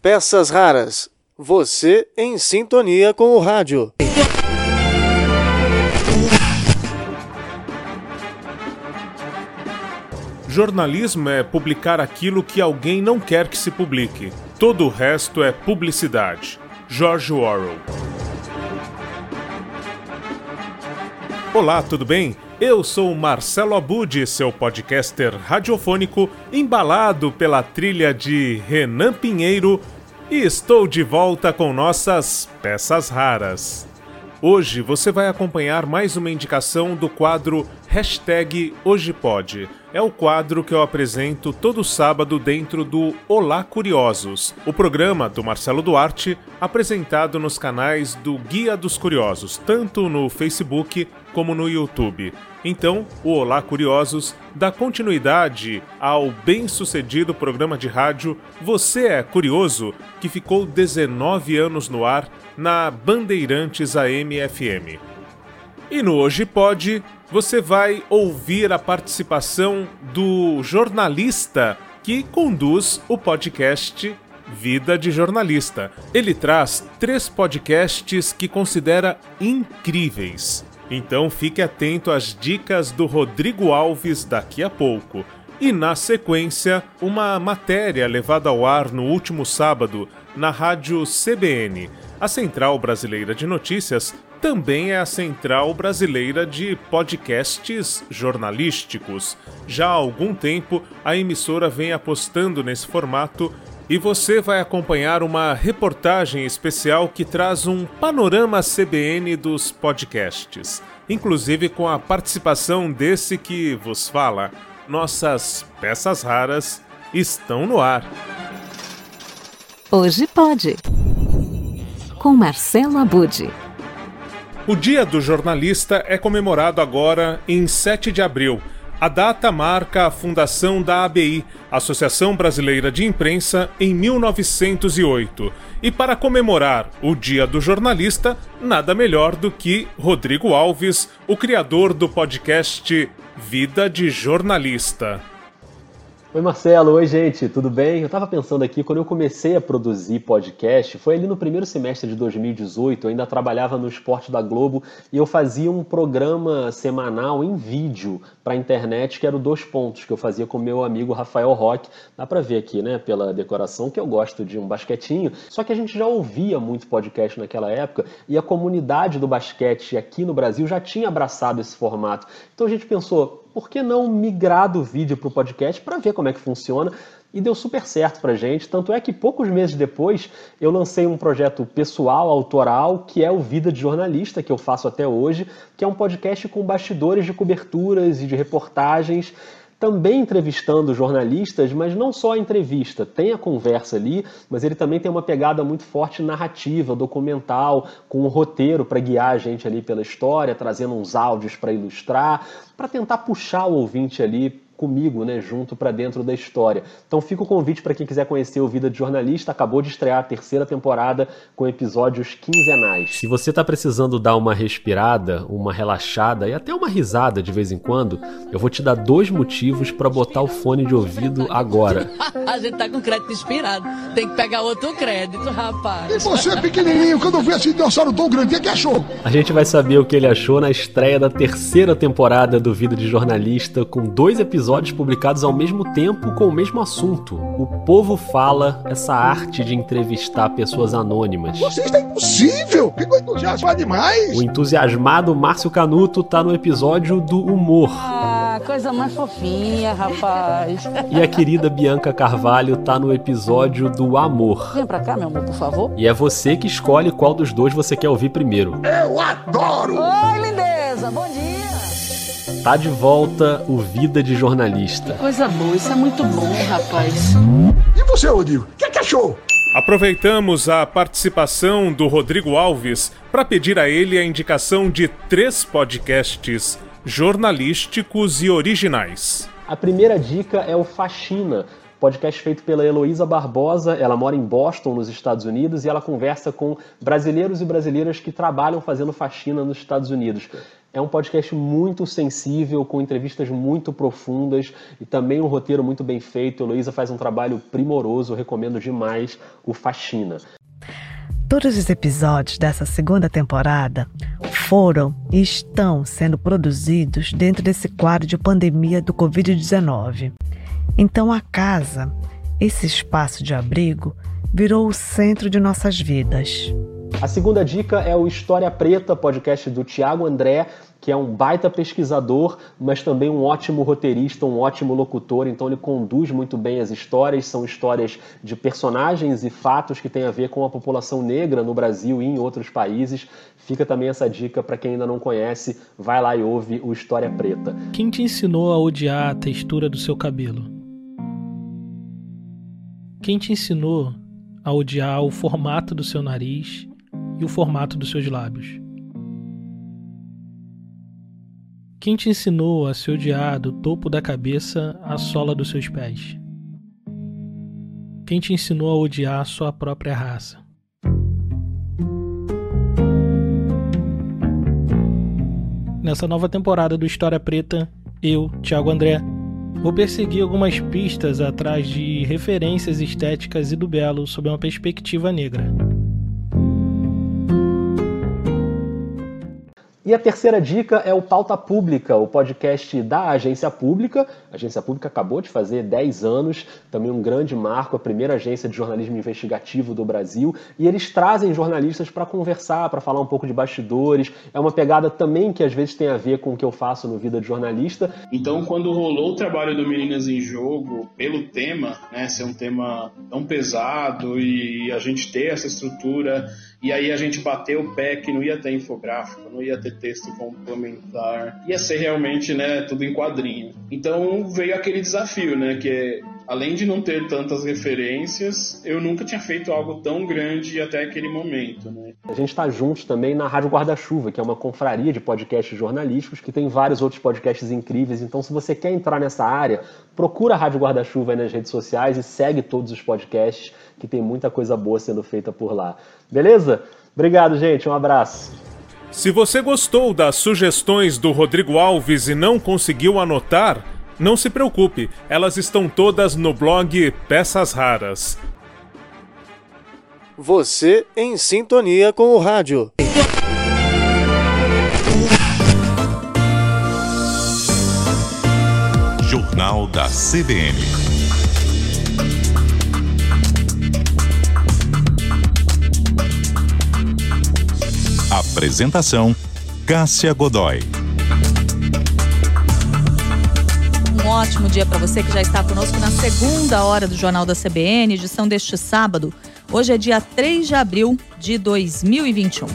Peças raras. Você em sintonia com o rádio. Jornalismo é publicar aquilo que alguém não quer que se publique. Todo o resto é publicidade. George Orwell. Olá, tudo bem? Eu sou Marcelo Abud, seu podcaster radiofônico, embalado pela trilha de Renan Pinheiro, e estou de volta com nossas peças raras. Hoje você vai acompanhar mais uma indicação do quadro Hashtag Hoje Pode. É o quadro que eu apresento todo sábado dentro do Olá Curiosos, o programa do Marcelo Duarte, apresentado nos canais do Guia dos Curiosos, tanto no Facebook como no YouTube. Então, o Olá Curiosos dá continuidade ao bem-sucedido programa de rádio Você é Curioso, que ficou 19 anos no ar na Bandeirantes AM FM. E no Hoje Pode, você vai ouvir a participação do jornalista que conduz o podcast Vida de Jornalista. Ele traz três podcasts que considera incríveis. Então fique atento às dicas do Rodrigo Alves daqui a pouco. E na sequência, uma matéria levada ao ar no último sábado na rádio CBN. A Central Brasileira de Notícias também é a Central Brasileira de Podcasts Jornalísticos. Já há algum tempo, a emissora vem apostando nesse formato e você vai acompanhar uma reportagem especial que traz um panorama CBN dos podcasts, inclusive com a participação desse que vos fala. Nossas peças raras estão no ar. Hoje pode. Com Marcelo Abude. O Dia do Jornalista é comemorado agora em 7 de abril. A data marca a fundação da ABI, Associação Brasileira de Imprensa, em 1908. E para comemorar o Dia do Jornalista, nada melhor do que Rodrigo Alves, o criador do podcast Vida de Jornalista. Oi Marcelo, oi gente, tudo bem? Eu estava pensando aqui, quando eu comecei a produzir podcast, foi ali no primeiro semestre de 2018, eu ainda trabalhava no Esporte da Globo e eu fazia um programa semanal em vídeo para a internet, que era o Dois Pontos, que eu fazia com meu amigo Rafael Roque. Dá para ver aqui, né, pela decoração, que eu gosto de um basquetinho, só que a gente já ouvia muito podcast naquela época e a comunidade do basquete aqui no Brasil já tinha abraçado esse formato. Então a gente pensou, por que não migrar do vídeo para o podcast para ver como é que funciona? E deu super certo para gente. Tanto é que poucos meses depois eu lancei um projeto pessoal, autoral, que é o Vida de Jornalista, que eu faço até hoje, que é um podcast com bastidores de coberturas e de reportagens também entrevistando jornalistas, mas não só a entrevista, tem a conversa ali, mas ele também tem uma pegada muito forte narrativa, documental, com um roteiro para guiar a gente ali pela história, trazendo uns áudios para ilustrar, para tentar puxar o ouvinte ali comigo, né, junto para dentro da história. Então fica o convite para quem quiser conhecer o Vida de Jornalista, acabou de estrear a terceira temporada com episódios quinzenais. Se você está precisando dar uma respirada, uma relaxada e até uma risada de vez em quando, eu vou te dar dois motivos para botar o fone de ouvido agora. a gente tá com crédito inspirado, tem que pegar outro crédito, rapaz. E você, pequenininho, quando eu vi esse dinossauro tão grande, o que achou? A gente vai saber o que ele achou na estreia da terceira temporada do Vida de Jornalista com dois episódios episódios publicados ao mesmo tempo com o mesmo assunto. O povo fala essa arte de entrevistar pessoas anônimas. Você está impossível! Ficou entusiasmado demais! O entusiasmado Márcio Canuto tá no episódio do humor. Ah, coisa mais fofinha, rapaz. E a querida Bianca Carvalho tá no episódio do amor. Vem pra cá, meu amor, por favor. E é você que escolhe qual dos dois você quer ouvir primeiro. Eu adoro! Oi, lindeza, bom dia. Tá de volta o Vida de Jornalista. Coisa boa, isso é muito bom, rapaz. E você, Rodrigo? O que, que achou? Aproveitamos a participação do Rodrigo Alves para pedir a ele a indicação de três podcasts jornalísticos e originais. A primeira dica é o Faxina, podcast feito pela Heloísa Barbosa. Ela mora em Boston, nos Estados Unidos, e ela conversa com brasileiros e brasileiras que trabalham fazendo faxina nos Estados Unidos. É um podcast muito sensível, com entrevistas muito profundas e também um roteiro muito bem feito. A faz um trabalho primoroso, recomendo demais o Faxina. Todos os episódios dessa segunda temporada foram e estão sendo produzidos dentro desse quadro de pandemia do Covid-19. Então a casa, esse espaço de abrigo, virou o centro de nossas vidas. A segunda dica é o História Preta, podcast do Tiago André, que é um baita pesquisador, mas também um ótimo roteirista, um ótimo locutor, então ele conduz muito bem as histórias, são histórias de personagens e fatos que têm a ver com a população negra no Brasil e em outros países. Fica também essa dica para quem ainda não conhece, vai lá e ouve o História Preta. Quem te ensinou a odiar a textura do seu cabelo? Quem te ensinou a odiar o formato do seu nariz e o formato dos seus lábios? Quem te ensinou a se odiar do topo da cabeça à sola dos seus pés? Quem te ensinou a odiar a sua própria raça? Nessa nova temporada do História Preta, eu, Thiago André, vou perseguir algumas pistas atrás de referências estéticas e do belo sob uma perspectiva negra. E a terceira dica é o Pauta Pública, o podcast da Agência Pública. A Agência Pública acabou de fazer 10 anos, também um grande marco, a primeira agência de jornalismo investigativo do Brasil. E eles trazem jornalistas para conversar, para falar um pouco de bastidores. É uma pegada também que às vezes tem a ver com o que eu faço no Vida de Jornalista. Então, quando rolou o trabalho do Meninas em Jogo, pelo tema, né, ser um tema tão pesado e a gente ter essa estrutura e aí a gente bateu o pé que não ia ter infográfico, não ia ter texto complementar, ia ser realmente, né, tudo em quadrinho. Então veio aquele desafio, né, que é além de não ter tantas referências, eu nunca tinha feito algo tão grande até aquele momento. Né? A gente está juntos também na Rádio Guarda-Chuva, que é uma confraria de podcasts jornalísticos, que tem vários outros podcasts incríveis. Então, se você quer entrar nessa área, procura a Rádio Guarda-Chuva nas redes sociais e segue todos os podcasts, que tem muita coisa boa sendo feita por lá. Beleza? Obrigado, gente. Um abraço. Se você gostou das sugestões do Rodrigo Alves e não conseguiu anotar, não se preocupe, elas estão todas no blog Peças Raras. Você em sintonia com o rádio. Jornal da CBN. Apresentação: Cássia Godoy. Ótimo dia para você que já está conosco na segunda hora do Jornal da CBN, edição deste sábado. Hoje é dia 3 de abril de 2021.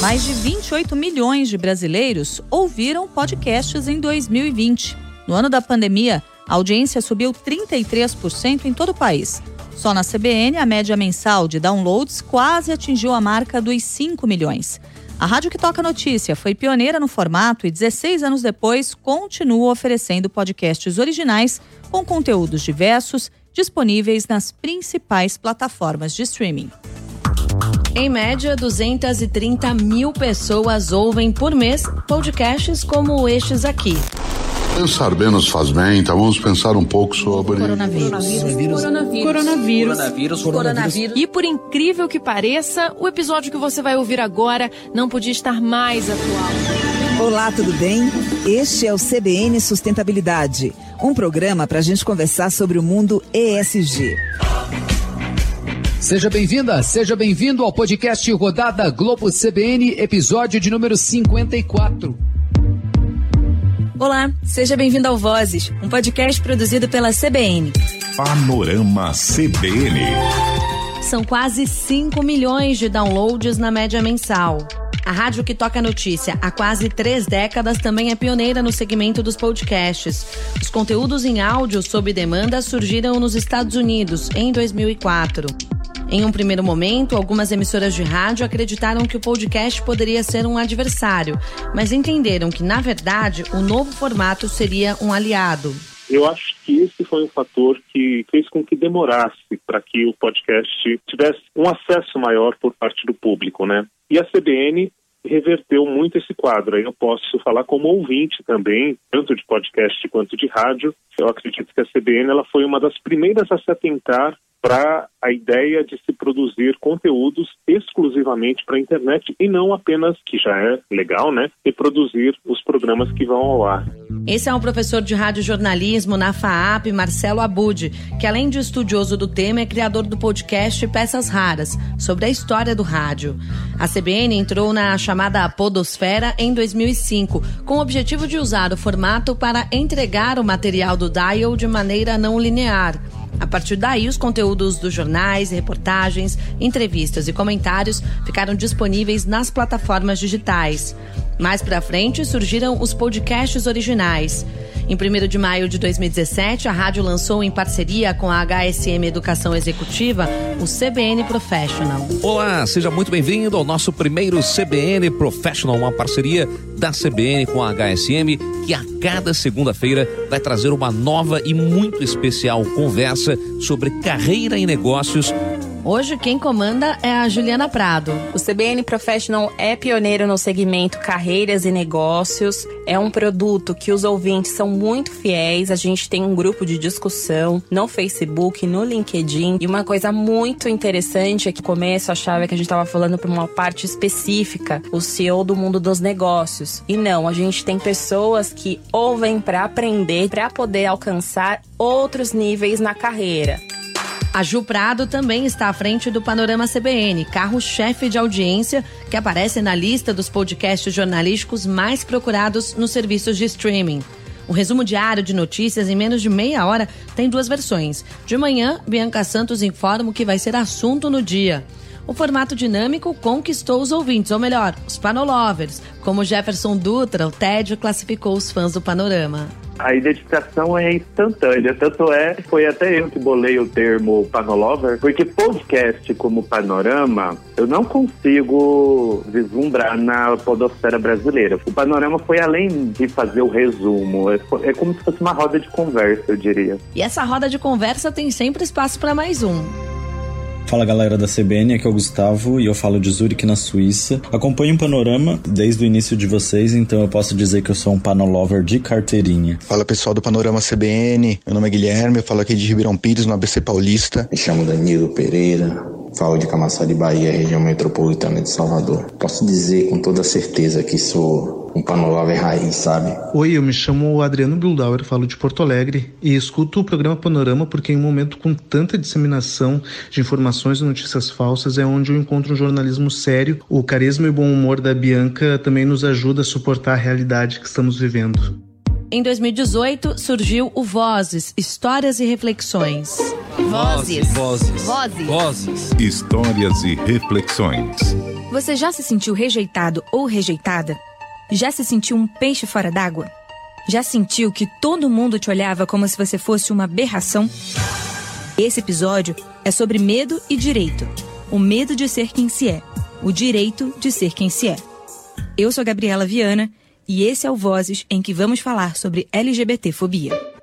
Mais de 28 milhões de brasileiros ouviram podcasts em 2020. No ano da pandemia, a audiência subiu 33% em todo o país. Só na CBN, a média mensal de downloads quase atingiu a marca dos 5 milhões. A Rádio que Toca Notícia foi pioneira no formato e 16 anos depois continua oferecendo podcasts originais com conteúdos diversos disponíveis nas principais plataformas de streaming. Em média, 230 mil pessoas ouvem por mês podcasts como estes aqui. Pensar menos faz bem, então vamos pensar um pouco sobre. Coronavírus. Coronavírus. Coronavírus. Coronavírus. Coronavírus. E por incrível que pareça, o episódio que você vai ouvir agora não podia estar mais atual. Olá, tudo bem? Este é o CBN Sustentabilidade, um programa para a gente conversar sobre o mundo ESG. Seja bem-vinda, seja bem-vindo ao podcast Rodada Globo CBN, episódio de número 54. Olá, seja bem-vindo ao Vozes, um podcast produzido pela CBN. Panorama CBN. São quase 5 milhões de downloads na média mensal. A rádio que toca notícia há quase três décadas também é pioneira no segmento dos podcasts. Os conteúdos em áudio sob demanda surgiram nos Estados Unidos em 2004. Em um primeiro momento, algumas emissoras de rádio acreditaram que o podcast poderia ser um adversário, mas entenderam que, na verdade, o novo formato seria um aliado. Eu acho que esse foi um fator que fez com que demorasse para que o podcast tivesse um acesso maior por parte do público, né? E a CBN reverteu muito esse quadro. Eu posso falar como ouvinte também, tanto de podcast quanto de rádio. Eu acredito que a CBN ela foi uma das primeiras a se atentar para a ideia de se produzir conteúdos exclusivamente para a internet e não apenas, que já é legal, né, reproduzir os programas que vão ao ar. Esse é um professor de radiojornalismo na FAAP, Marcelo Abud, que além de estudioso do tema, é criador do podcast Peças Raras, sobre a história do rádio. A CBN entrou na chamada Podosfera em 2005, com o objetivo de usar o formato para entregar o material do dial de maneira não linear. A partir daí, os conteúdos dos jornais, reportagens, entrevistas e comentários ficaram disponíveis nas plataformas digitais. Mais para frente surgiram os podcasts originais. Em 1 de maio de 2017, a rádio lançou em parceria com a HSM Educação Executiva o CBN Professional. Olá, seja muito bem-vindo ao nosso primeiro CBN Professional, uma parceria da CBN com a HSM, que a cada segunda-feira vai trazer uma nova e muito especial conversa sobre carreira e negócios Hoje quem comanda é a Juliana Prado. O CBN Professional é pioneiro no segmento carreiras e negócios. É um produto que os ouvintes são muito fiéis. A gente tem um grupo de discussão no Facebook, no LinkedIn. E uma coisa muito interessante é que começo achava que a gente estava falando para uma parte específica, o CEO do mundo dos negócios. E não, a gente tem pessoas que ouvem para aprender, para poder alcançar outros níveis na carreira. A Ju Prado também está à frente do Panorama CBN, carro-chefe de audiência que aparece na lista dos podcasts jornalísticos mais procurados nos serviços de streaming. O resumo diário de notícias em menos de meia hora tem duas versões. De manhã, Bianca Santos informa o que vai ser assunto no dia. O formato dinâmico conquistou os ouvintes, ou melhor, os panolovers, como Jefferson Dutra, o TED classificou os fãs do Panorama a identificação é instantânea. Tanto é, foi até eu que bolei o termo panolover, porque podcast como panorama, eu não consigo vislumbrar na podosfera brasileira. O panorama foi além de fazer o resumo, é, é como se fosse uma roda de conversa, eu diria. E essa roda de conversa tem sempre espaço para mais um. Fala galera da CBN, aqui é o Gustavo e eu falo de Zurich, na Suíça. Acompanho o Panorama desde o início de vocês, então eu posso dizer que eu sou um panolover de carteirinha. Fala pessoal do Panorama CBN, meu nome é Guilherme, eu falo aqui de Ribeirão Pires, no ABC Paulista. Me chamo Danilo Pereira, falo de Camaçari, Bahia, região metropolitana de Salvador. Posso dizer com toda certeza que sou um panorama raiz, sabe? Oi, eu me chamo Adriano Bildauer, falo de Porto Alegre e escuto o programa Panorama porque em um momento com tanta disseminação de informações e notícias falsas é onde eu encontro um jornalismo sério. O carisma e bom humor da Bianca também nos ajuda a suportar a realidade que estamos vivendo. Em 2018 surgiu o Vozes, Histórias e Reflexões. Vozes. Vozes. Vozes. Vozes. Histórias e reflexões. Você já se sentiu rejeitado ou rejeitada? Já se sentiu um peixe fora d'água? Já sentiu que todo mundo te olhava como se você fosse uma aberração? Esse episódio é sobre medo e direito. O medo de ser quem se é, o direito de ser quem se é. Eu sou Gabriela Viana e esse é o Vozes em que vamos falar sobre LGBTfobia.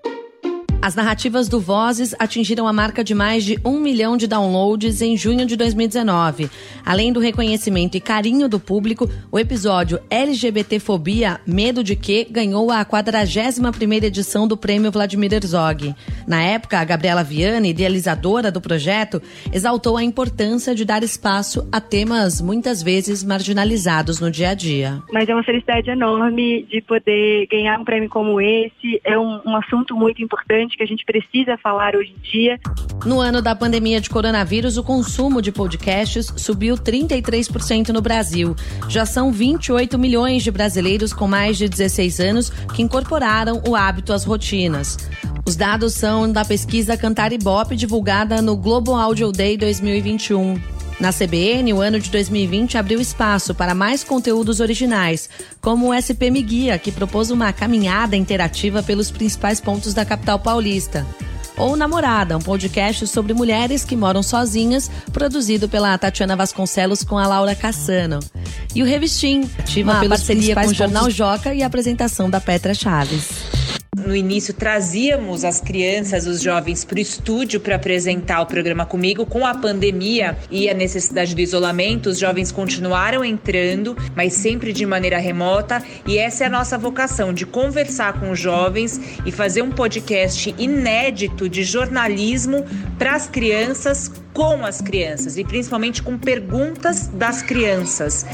As narrativas do Vozes atingiram a marca de mais de um milhão de downloads em junho de 2019. Além do reconhecimento e carinho do público, o episódio LGBTfobia Medo de Quê ganhou a 41ª edição do Prêmio Vladimir Herzog. Na época, a Gabriela Viana, idealizadora do projeto, exaltou a importância de dar espaço a temas muitas vezes marginalizados no dia a dia. Mas é uma felicidade enorme de poder ganhar um prêmio como esse. É um, um assunto muito importante importante que a gente precisa falar hoje em dia. No ano da pandemia de coronavírus, o consumo de podcasts subiu 33% no Brasil. Já são 28 milhões de brasileiros com mais de 16 anos que incorporaram o hábito às rotinas. Os dados são da pesquisa Cantar Ibope divulgada no Global Audio Day 2021. Na CBN, o ano de 2020 abriu espaço para mais conteúdos originais, como o SP Me Guia, que propôs uma caminhada interativa pelos principais pontos da capital paulista. Ou Namorada, um podcast sobre mulheres que moram sozinhas, produzido pela Tatiana Vasconcelos com a Laura Cassano. E o Revistim, ativa uma parceria com o Jornal. Joca e a apresentação da Petra Chaves. No início trazíamos as crianças, os jovens para o estúdio para apresentar o programa comigo. Com a pandemia e a necessidade do isolamento, os jovens continuaram entrando, mas sempre de maneira remota. E essa é a nossa vocação de conversar com os jovens e fazer um podcast inédito de jornalismo para as crianças com as crianças e principalmente com perguntas das crianças.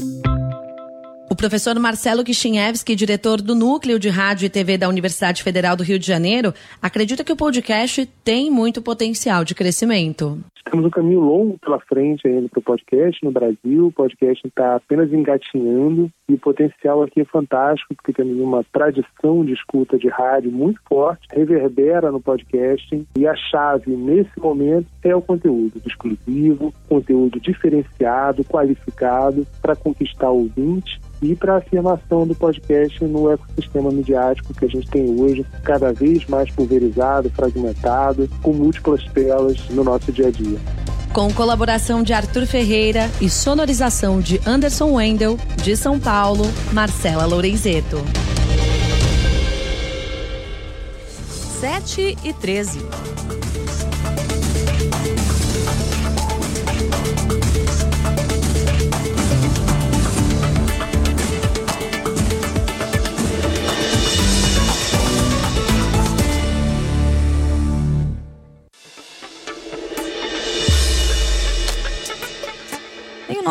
O professor Marcelo Kishinevski, diretor do Núcleo de Rádio e TV da Universidade Federal do Rio de Janeiro, acredita que o podcast tem muito potencial de crescimento. Temos um caminho longo pela frente ainda para o podcast no Brasil. O podcast está apenas engatinhando e o potencial aqui é fantástico, porque temos uma tradição de escuta de rádio muito forte, reverbera no podcasting e a chave nesse momento é o conteúdo exclusivo, conteúdo diferenciado, qualificado para conquistar o ouvinte e para a afirmação do podcast no ecossistema midiático que a gente tem hoje, cada vez mais pulverizado, fragmentado, com múltiplas telas no nosso dia a dia. Com colaboração de Arthur Ferreira e sonorização de Anderson Wendel, de São Paulo, Marcela Lorenzeto. 7 e 13.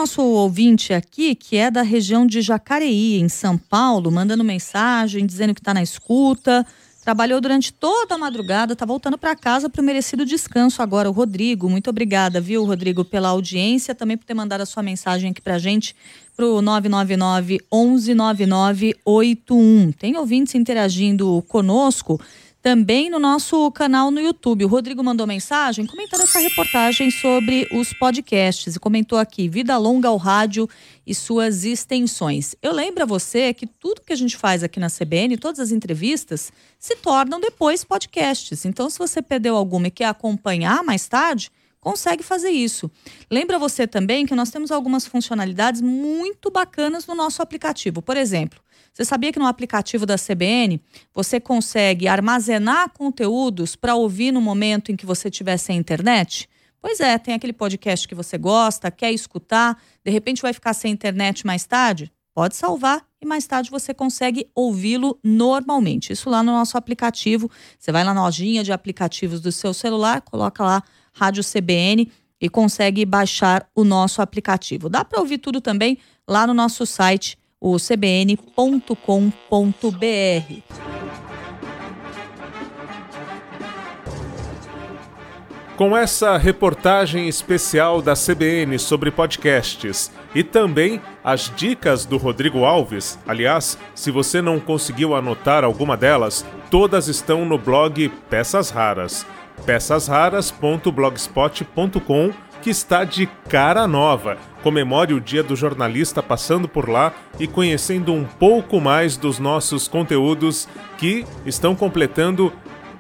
Nosso ouvinte aqui, que é da região de Jacareí, em São Paulo, mandando mensagem, dizendo que está na escuta. Trabalhou durante toda a madrugada, está voltando para casa para o merecido descanso agora. O Rodrigo, muito obrigada, viu, Rodrigo, pela audiência, também por ter mandado a sua mensagem aqui para a gente, para o 999 119981. Tem ouvintes interagindo conosco também no nosso canal no YouTube. O Rodrigo mandou mensagem comentando essa reportagem sobre os podcasts e comentou aqui: Vida longa ao rádio e suas extensões. Eu lembro a você que tudo que a gente faz aqui na CBN, todas as entrevistas, se tornam depois podcasts. Então, se você perdeu alguma e quer acompanhar mais tarde, consegue fazer isso. Lembra você também que nós temos algumas funcionalidades muito bacanas no nosso aplicativo. Por exemplo, você sabia que no aplicativo da CBN você consegue armazenar conteúdos para ouvir no momento em que você estiver sem internet? Pois é, tem aquele podcast que você gosta, quer escutar, de repente vai ficar sem internet mais tarde? Pode salvar e mais tarde você consegue ouvi-lo normalmente. Isso lá no nosso aplicativo. Você vai na lojinha de aplicativos do seu celular, coloca lá Rádio CBN e consegue baixar o nosso aplicativo. Dá para ouvir tudo também lá no nosso site o cbn.com.br. Com essa reportagem especial da CBN sobre podcasts e também as dicas do Rodrigo Alves, aliás, se você não conseguiu anotar alguma delas, todas estão no blog Peças Raras, peçasraras.blogspot.com que está de cara nova. Comemore o Dia do Jornalista passando por lá e conhecendo um pouco mais dos nossos conteúdos que estão completando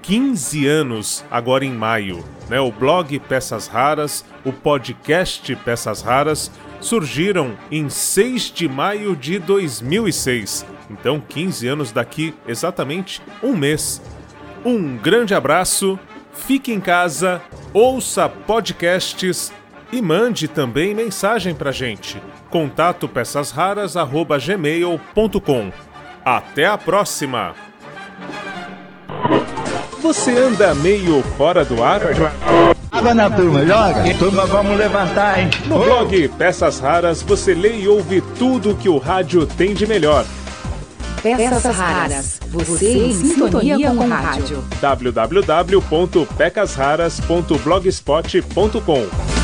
15 anos agora em maio. Né? O blog Peças Raras, o podcast Peças Raras surgiram em 6 de maio de 2006. Então, 15 anos daqui exatamente um mês. Um grande abraço fique em casa, ouça podcasts e mande também mensagem pra gente. Contato peçasraras@gmail.com. Até a próxima. Você anda meio fora do ar? Água na turma, joga. Turma, vamos levantar, hein? No blog Peças Raras você lê e ouve tudo que o rádio tem de melhor. Peças Raras. Você em sintonia com o rádio. www.pecasraras.blogspot.com